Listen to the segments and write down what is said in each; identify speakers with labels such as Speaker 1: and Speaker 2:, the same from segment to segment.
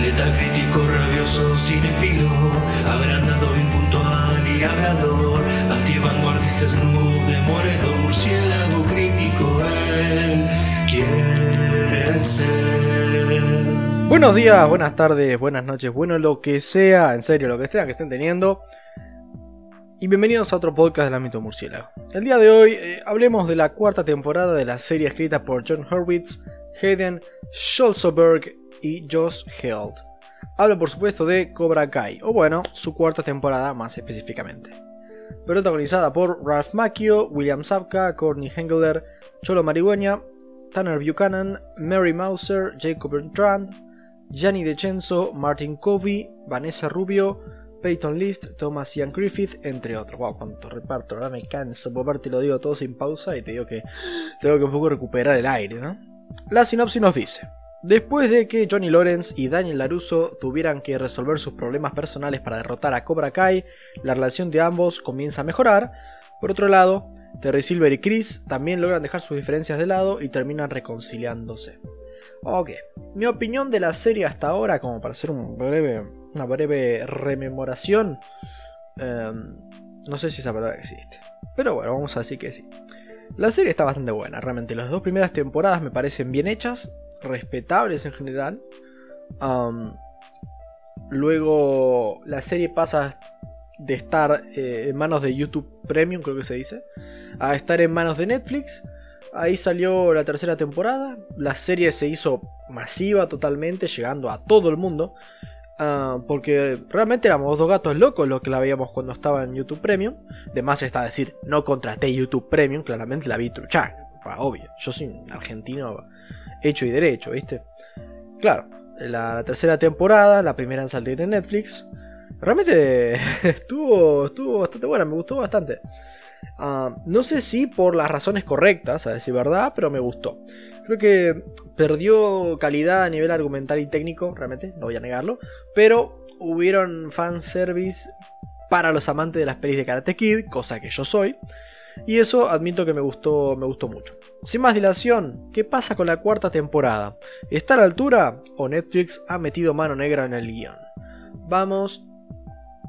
Speaker 1: Letal crítico, rabioso, cinefilo, agrandado, impuntual y hablador, antivanguardista, snoop, demoledor, murciélago crítico, él quiere ser.
Speaker 2: Buenos días, buenas tardes, buenas noches, bueno lo que sea, en serio, lo que sea que estén teniendo. Y bienvenidos a otro podcast del ámbito murciélago. El día de hoy eh, hablemos de la cuarta temporada de la serie escrita por John Hurwitz, Hayden Schulzoberg y Josh Held. Hablo por supuesto de Cobra Kai, o bueno, su cuarta temporada más específicamente. Protagonizada por Ralph Macchio, William Sapka, Courtney Hengler, Cholo Marihueña, Tanner Buchanan, Mary Mauser, Jacob Bertrand, Gianni DeCenzo, Martin Covey, Vanessa Rubio, Peyton List, Thomas Ian Griffith, entre otros. Wow, cuánto reparto, ahora me canso, por te lo digo todo sin pausa y te digo que tengo que un poco recuperar el aire, ¿no? La sinopsis nos dice. Después de que Johnny Lawrence y Daniel LaRusso tuvieran que resolver sus problemas personales para derrotar a Cobra Kai, la relación de ambos comienza a mejorar. Por otro lado, Terry Silver y Chris también logran dejar sus diferencias de lado y terminan reconciliándose. Ok, mi opinión de la serie hasta ahora, como para hacer una breve rememoración, em, no sé si esa palabra existe. Pero bueno, vamos a decir que sí. La serie está bastante buena, realmente. Las dos primeras temporadas me parecen bien hechas, respetables en general. luego la serie pasa de estar eh, en manos de YouTube Premium, creo que se dice, a estar en manos de Netflix. Ahí salió la tercera temporada. La serie se hizo masiva totalmente, llegando a todo el mundo. Ah, porque realmente éramos dos gatos locos los que la veíamos cuando estaba en YouTube Premium. De más está decir, no contraté YouTube Premium, claramente la vi truchar. Obvio, yo soy un argentino hecho y derecho, ¿viste? Claro, la, tercera temporada, la primera en salir en Netflix. Realmente estuvo, estuvo bastante buena, me gustó bastante. Ah, no sé si por las razones correctas, a decir verdad, pero me gustó. Creo que perdió calidad a nivel argumental y técnico, realmente, no voy a negarlo. Pero hubieron fanservice para los amantes de las pelis de Karate Kid, cosa que yo soy. Y eso admito que me gustó, me gustó mucho. Sin más dilación, ¿qué pasa con la cuarta temporada? ¿Está a la altura o Netflix ha metido mano negra en el guion? Vamos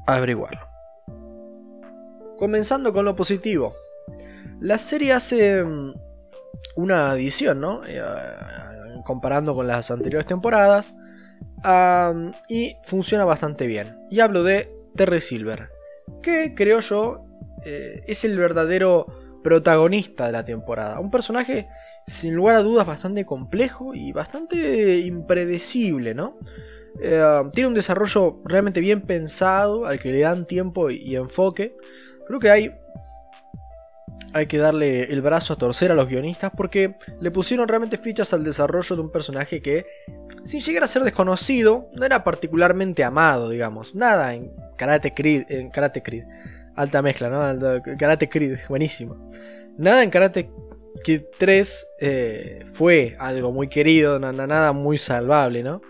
Speaker 2: a averiguarlo. Comenzando con lo positivo. La serie hace mm, una adición, ¿no? Eh, comparando con las anteriores temporadas. y funciona bastante bien. Y hablo de Terry Silver, que creo yo eh, es el verdadero protagonista de la temporada. Un personaje sin lugar a dudas bastante complejo y bastante impredecible, ¿no? Eh, tiene un desarrollo realmente bien pensado, al que le dan tiempo y enfoque. Creo que hay hay que darle el brazo a torcer a los guionistas porque le pusieron realmente fichas al desarrollo de un personaje que, sin llegar a ser desconocido, no era particularmente amado, digamos. Nada en Karate Creed, en Karate alta mezcla, ¿no? Karate Creed, buenísimo. Nada en Karate Kid 3 eh, fue algo muy querido, nada muy salvable, ¿no?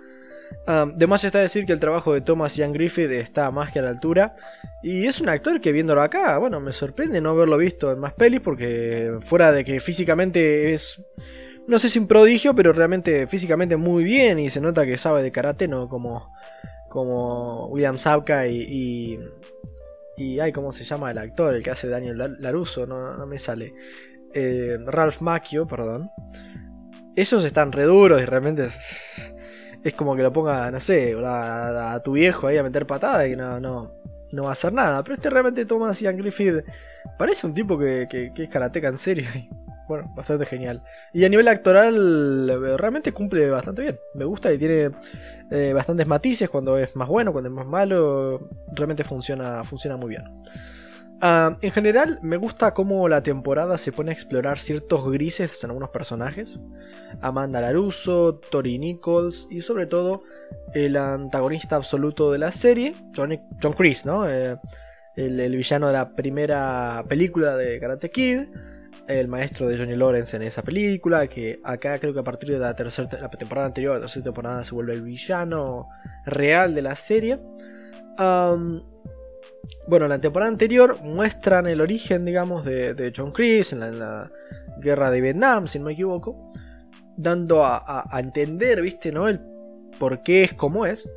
Speaker 2: de más está decir que el trabajo de Thomas Ian Griffith está más que a la altura. Y es un actor que viéndolo acá, bueno, me sorprende no haberlo visto en más pelis porque fuera de que físicamente es... No sé si un prodigio, pero realmente físicamente muy bien y se nota que sabe de karate, no como, como William Sapka y, y, ay, ¿cómo se llama el actor? El que hace Daniel Laruso, no, no me sale. Eh, Ralph Macchio, perdón. Ellos están re duros y realmente es como que lo ponga, no sé, a, tu viejo ahí a meter patada y no, no, no va a hacer nada. Pero este realmente Thomas Ian Griffith parece un tipo que, es karateca en serio. Y, bueno, bastante genial. Y a nivel actoral, realmente cumple bastante bien. Me gusta y tiene eh, bastantes matices cuando es más bueno, cuando es más malo. Realmente funciona, funciona muy bien. Ah, en general, me gusta cómo la temporada se pone a explorar ciertos grises en algunos personajes. Amanda Laruso, Tori Nichols y sobre todo el antagonista absoluto de la serie, John, John Chris, ¿no? Eh, el, villano de la primera película de Karate Kid, el maestro de Johnny Lawrence en esa película, que acá creo que a partir de la tercera temporada anterior, la tercera temporada, se vuelve el villano real de la serie. Bueno, en la temporada anterior muestran el origen, digamos, de, John Chris en la, guerra de Vietnam, si no me equivoco, dando a, entender, viste, ¿no? El por qué es como es.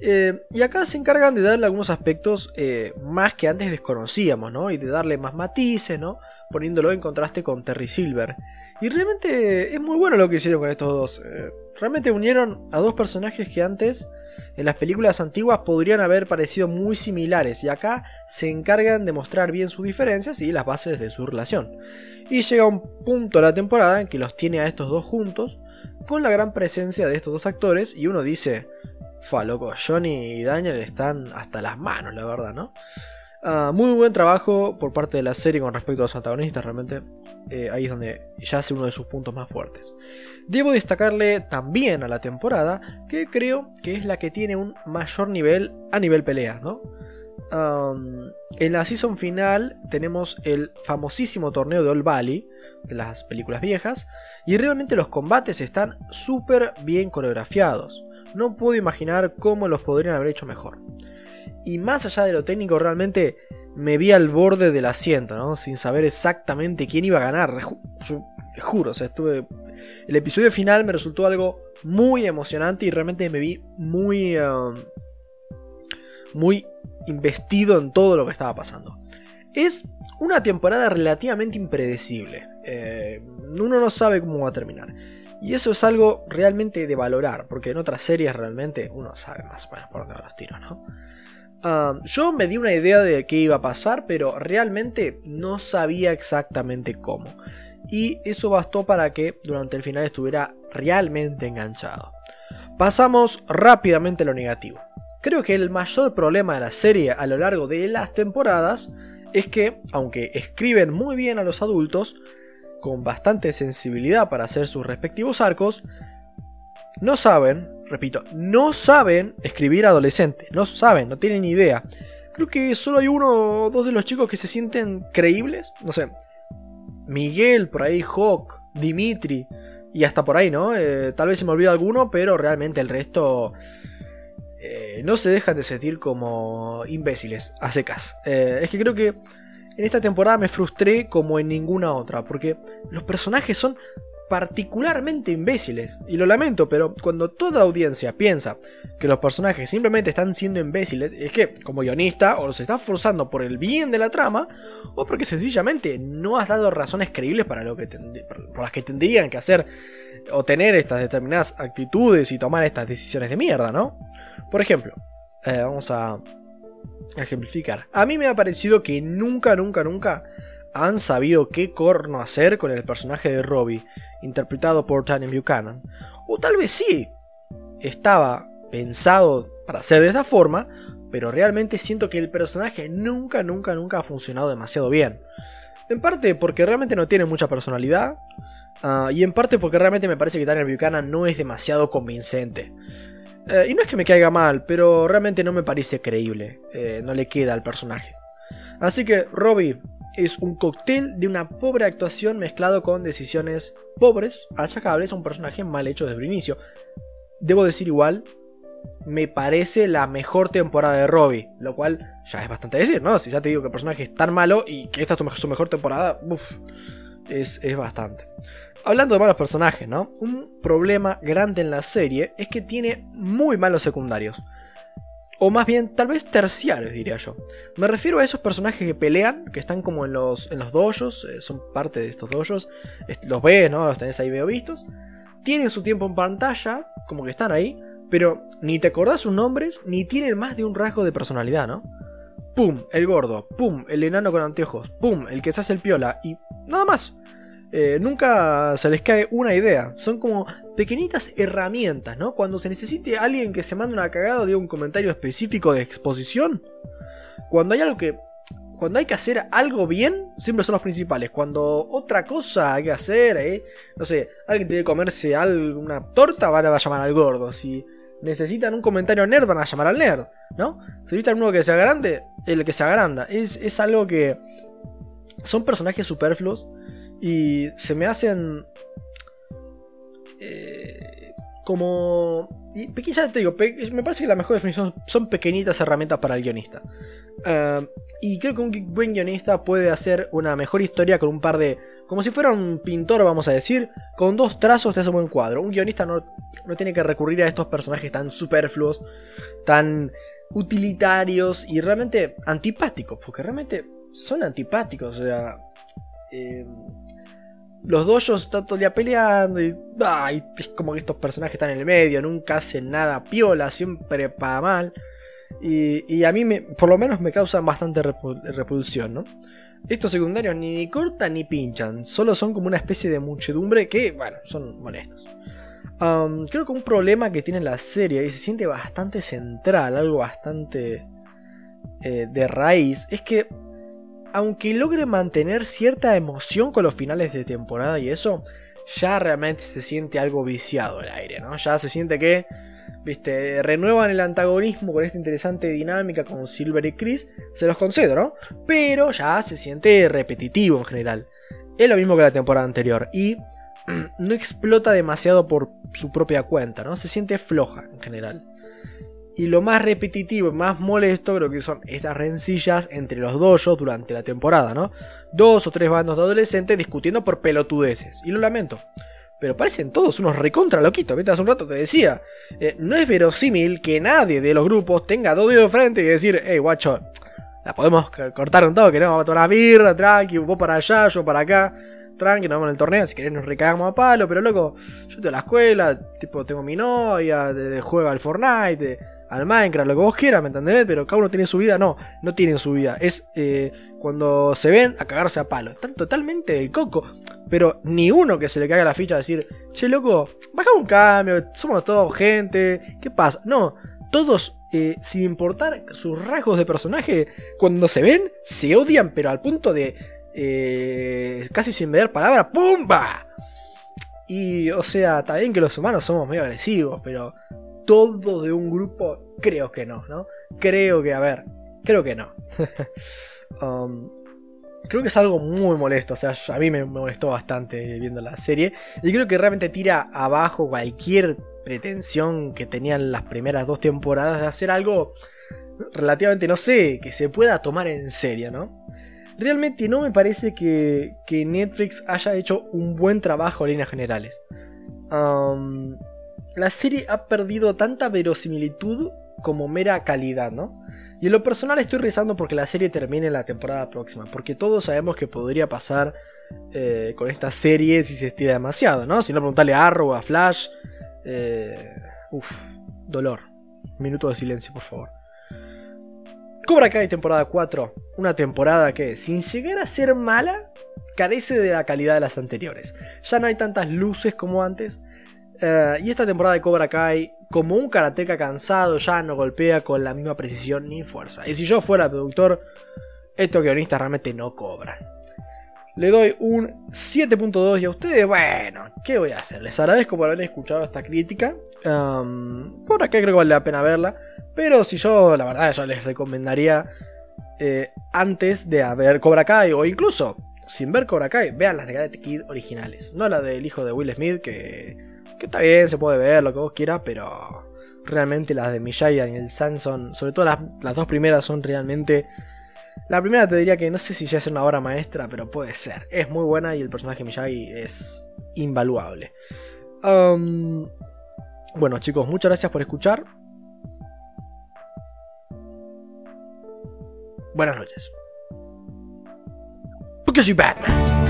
Speaker 2: Eh, y acá se encargan de darle algunos aspectos eh, más que antes desconocíamos, ¿no? Y de darle más matices, ¿no? Poniéndolo en contraste con Terry Silver. Y realmente es muy bueno lo que hicieron con estos dos. Eh, realmente unieron a dos personajes que antes en las películas antiguas podrían haber parecido muy similares y acá se encargan de mostrar bien sus diferencias y las bases de su relación. Y llega un punto en la temporada en que los tiene a estos dos juntos, con la gran presencia de estos dos actores y uno dice, Fa, loco, Johnny y Daniel están hasta las manos, la verdad, ¿no? Ah, muy buen trabajo por parte de la serie con respecto a los antagonistas, realmente. Eh, ahí es donde ya hace uno de sus puntos más fuertes. Debo destacarle también a la temporada que creo que es la que tiene un mayor nivel a nivel pelea, ¿no? en la season final tenemos el famosísimo torneo de All Valley, de las películas viejas, y realmente los combates están súper bien coreografiados. No puedo imaginar cómo los podrían haber hecho mejor. Y más allá de lo técnico, realmente me vi al borde del asiento, ¿no? Sin saber exactamente quién iba a ganar. Yo juro, o sea, estuve. El episodio final me resultó algo muy emocionante y realmente me vi muy. Um, muy investido en todo lo que estaba pasando. Es una temporada relativamente impredecible. Eh, uno no sabe cómo va a terminar. Y eso es algo realmente de valorar, porque en otras series realmente uno sabe más por dónde los tiros, ¿no? yo me di una idea de qué iba a pasar, pero realmente no sabía exactamente cómo. Y eso bastó para que durante el final estuviera realmente enganchado. Pasamos rápidamente a lo negativo. Creo que el mayor problema de la serie a lo largo de las temporadas es que, aunque escriben muy bien a los adultos, con bastante sensibilidad para hacer sus respectivos arcos, no saben repito, no saben escribir adolescente, no saben, no tienen idea. Creo que solo hay uno o dos de los chicos que se sienten creíbles, no sé, Miguel, por ahí, Hawk, Dimitri, y hasta por ahí, ¿no? Eh, tal vez se me olvida alguno, pero realmente el resto eh, no se dejan de sentir como imbéciles, a secas. Eh, es que creo que en esta temporada me frustré como en ninguna otra, porque los personajes son particularmente imbéciles. Y lo lamento, pero cuando toda audiencia piensa que los personajes simplemente están siendo imbéciles, es que, como guionista, o los estás forzando por el bien de la trama, o porque sencillamente no has dado razones creíbles para lo que por las que tendrían que hacer o tener estas determinadas actitudes y tomar estas decisiones de mierda, ¿no? Por ejemplo, eh, vamos a ejemplificar. A mí me ha parecido que nunca, nunca, nunca han sabido qué corno hacer con el personaje de Robbie, interpretado por Tanya Buchanan. O tal vez sí, estaba pensado para ser de esa forma, pero realmente siento que el personaje nunca, nunca, nunca ha funcionado demasiado bien. En parte porque realmente no tiene mucha personalidad, ah, y en parte porque realmente me parece que Tanya Buchanan no es demasiado convincente. Eh, y no es que me caiga mal, pero realmente no me parece creíble, eh, no le queda al personaje. Así que, Robbie, es un cóctel de una pobre actuación mezclado con decisiones pobres, achacables a un personaje mal hecho desde el inicio. Debo decir igual, me parece la mejor temporada de Robbie, lo cual ya es bastante decir, ¿no? Si ya te digo que el personaje es tan malo y que esta es su mejor temporada, es, es bastante. Hablando de malos personajes, ¿no? Un problema grande en la serie es que tiene muy malos secundarios. O más bien, tal vez terciarios, diría yo. Me refiero a esos personajes que pelean, que están como en los, en los dojos, eh, son parte de estos dojos. Los ves, ¿no? Los tenés ahí medio vistos. Tienen su tiempo en pantalla, como que están ahí, pero ni te acordás sus nombres, ni tienen más de un rasgo de personalidad, ¿no? Pum, el gordo, pum, el enano con anteojos, pum, el que se hace el piola, y nada más. Eh, nunca se les cae una idea. Son como pequeñitas herramientas, ¿no? Cuando se necesite alguien que se mande una cagada de un comentario específico de exposición. Cuando hay algo que. Cuando hay que hacer algo bien, siempre son los principales. Cuando otra cosa hay que hacer, ¿eh? no sé, alguien tiene que comerse algo, una torta, van a llamar al gordo. Si necesitan un comentario nerd, van a llamar al nerd, ¿no? Si necesitan uno que sea grande, el que se agranda. Es, es algo que. Son personajes superfluos y se me hacen. Eh, como. ya te digo, me parece que la mejor definición son pequeñitas herramientas para el guionista. Eh, y creo que un buen guionista puede hacer una mejor historia con un par de Como si fuera un pintor, vamos a decir, con dos trazos te hace un buen cuadro. Un guionista no, no tiene que recurrir a estos personajes tan superfluos, tan utilitarios y realmente antipáticos, porque realmente son antipáticos, o sea... Eh, los dojos están todo el día peleando y, es como que estos personajes están en el medio, nunca hacen nada piola, siempre para mal. Y, a mí, me, por lo menos, me causan bastante repulsión, ¿no? Estos secundarios ni cortan ni pinchan, solo son como una especie de muchedumbre que, bueno, son molestos. creo que un problema que tiene la serie y se siente bastante central, algo bastante eh, de raíz, es que aunque logre mantener cierta emoción con los finales de temporada y eso, ya realmente se siente algo viciado el aire, ¿no? Ya se siente que, viste, renuevan el antagonismo con esta interesante dinámica con Silver y Chris, se los concedo, ¿no? Pero ya se siente repetitivo en general. Es lo mismo que la temporada anterior y no explota demasiado por su propia cuenta, ¿no? Se siente floja en general. Y lo más repetitivo y más molesto creo que son esas rencillas entre los dojos durante la temporada, ¿no? Dos o tres bandos de adolescentes discutiendo por pelotudeces. Y lo lamento. Pero parecen todos unos recontra loquitos. Viste, hace un rato te decía. Eh, no es verosímil que nadie de los grupos tenga dos dedos de frente y decir, hey, guacho, la podemos cortar un toque, ¿no? Vamos a tomar una birra, tranqui, vos para allá, yo para acá. Tranqui, nos vamos en el torneo, si querés nos recagamos a palo, pero loco, yo estoy a la escuela, tipo, tengo mi novia, de, juega al Fortnite, al Minecraft, lo que vos quieras, ¿me entendés? Pero cada uno tiene su vida, no, no tienen su vida. Es eh, cuando se ven a cagarse a palo. Están totalmente del coco. Pero ni uno que se le caiga la ficha a decir, che, loco, bajamos un cambio, somos todos gente, ¿qué pasa? No, todos, eh, sin importar sus rasgos de personaje, cuando se ven, se odian, pero al punto de eh, casi sin ver palabra, ¡pumba! Y, o sea, está bien que los humanos somos medio agresivos, pero todo de un grupo, creo que no, ¿no? Creo que, a ver, creo que no. Um, creo que es algo muy molesto, o sea, a mí me molestó bastante viendo la serie. Y creo que realmente tira abajo cualquier pretensión que tenían las primeras dos temporadas de hacer algo relativamente, no sé, que se pueda tomar en serio, ¿no? Realmente no me parece que, que Netflix haya hecho un buen trabajo en líneas generales. Um, la serie ha perdido tanta verosimilitud como mera calidad, ¿no? Y en lo personal estoy rezando porque la serie termine la temporada próxima, porque todos sabemos que podría pasar eh, con esta serie si se estira demasiado, ¿no? Si no, preguntarle a Arrow, a Flash. Eh, uf, dolor. Minuto de silencio, por favor. Cobra Kai temporada 4, una temporada que, sin llegar a ser mala, carece de la calidad de las anteriores. Ya no hay tantas luces como antes, eh, y esta temporada de Cobra Kai, como un karateca cansado, ya no golpea con la misma precisión ni fuerza. Y si yo fuera productor, estos guionistas realmente no cobran. Le doy un 7.2 y a ustedes, bueno, ¿qué voy a hacer? Les agradezco por haber escuchado esta crítica. Por acá creo que vale la pena verla. Pero si yo, la verdad, yo les recomendaría eh, antes de ver Cobra Kai o incluso sin ver Cobra Kai, vean las de Karate Kid originales. No la del hijo de Will Smith que que está bien, se puede ver lo que vos quieras, pero realmente las de Miyagi y el Samson, sobre todo las, dos primeras son realmente... La primera te diría que no sé si ya es una obra maestra, pero puede ser. Es muy buena y el personaje Miyagi es invaluable. bueno chicos, muchas gracias por escuchar. Buenas noches. Porque soy Batman.